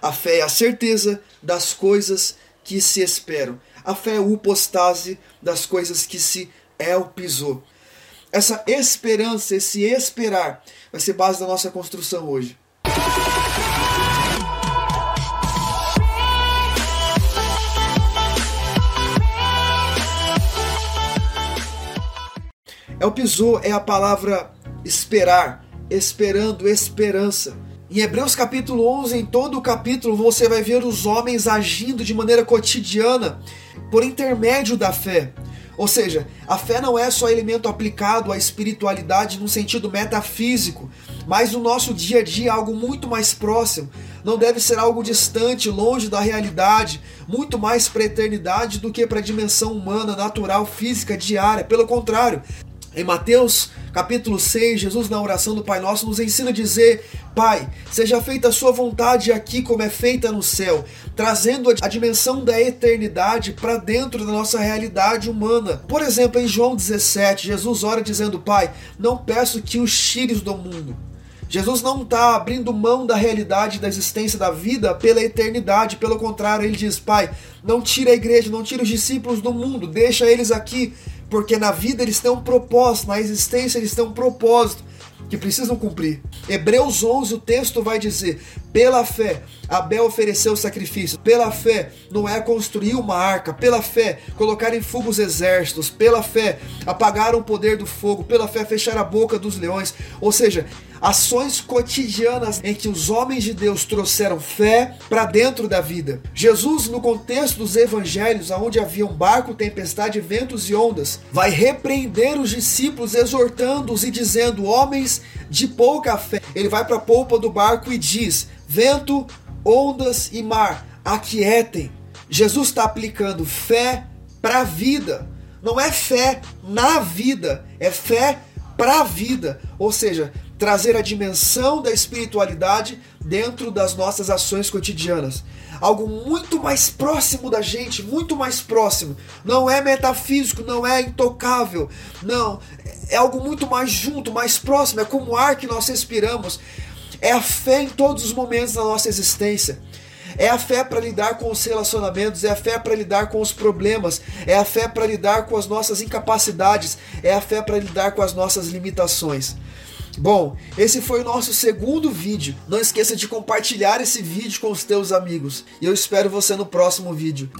A fé é a certeza das coisas que se esperam. A fé é o upostase das coisas que se elpisou. Essa esperança, esse esperar, vai ser base da nossa construção hoje. Elpisou é a palavra esperar, esperando, esperança. Em Hebreus capítulo 11, em todo o capítulo, você vai ver os homens agindo de maneira cotidiana por intermédio da fé. Ou seja, a fé não é só elemento aplicado à espiritualidade no sentido metafísico, mas no nosso dia a dia algo muito mais próximo. Não deve ser algo distante, longe da realidade, muito mais para a eternidade do que para a dimensão humana, natural, física, diária. Pelo contrário, em Mateus capítulo 6, Jesus na oração do Pai Nosso nos ensina a dizer: Pai, seja feita a sua vontade aqui como é feita no céu, trazendo a dimensão da eternidade para dentro da nossa realidade humana. Por exemplo, em João 17, Jesus ora dizendo: Pai, não peço que os tires do mundo. Jesus não está abrindo mão da realidade da existência da vida pela eternidade, pelo contrário, ele diz: Pai, não tira a igreja, não tira os discípulos do mundo, deixa eles aqui porque na vida eles têm um propósito, na existência eles têm um propósito que precisam cumprir. Hebreus 11, o texto vai dizer: pela fé, Abel ofereceu sacrifício. Pela fé, Noé construiu uma arca. Pela fé, colocar em fogo os exércitos. Pela fé, apagaram o poder do fogo. Pela fé, fechar a boca dos leões. Ou seja, ações cotidianas em que os homens de Deus trouxeram fé para dentro da vida. Jesus, no contexto dos evangelhos, onde havia um barco, tempestade, ventos e ondas, vai repreender os discípulos, exortando-os e dizendo: Homens de pouca fé. Ele vai para a polpa do barco e diz: Vento, ondas e mar, aquietem. Jesus está aplicando fé para a vida. Não é fé na vida, é fé para a vida. Ou seja, trazer a dimensão da espiritualidade dentro das nossas ações cotidianas. Algo muito mais próximo da gente, muito mais próximo. Não é metafísico, não é intocável. Não, é algo muito mais junto, mais próximo. É como o ar que nós respiramos. É a fé em todos os momentos da nossa existência. É a fé para lidar com os relacionamentos, é a fé para lidar com os problemas, é a fé para lidar com as nossas incapacidades, é a fé para lidar com as nossas limitações. Bom, esse foi o nosso segundo vídeo. Não esqueça de compartilhar esse vídeo com os teus amigos. E eu espero você no próximo vídeo.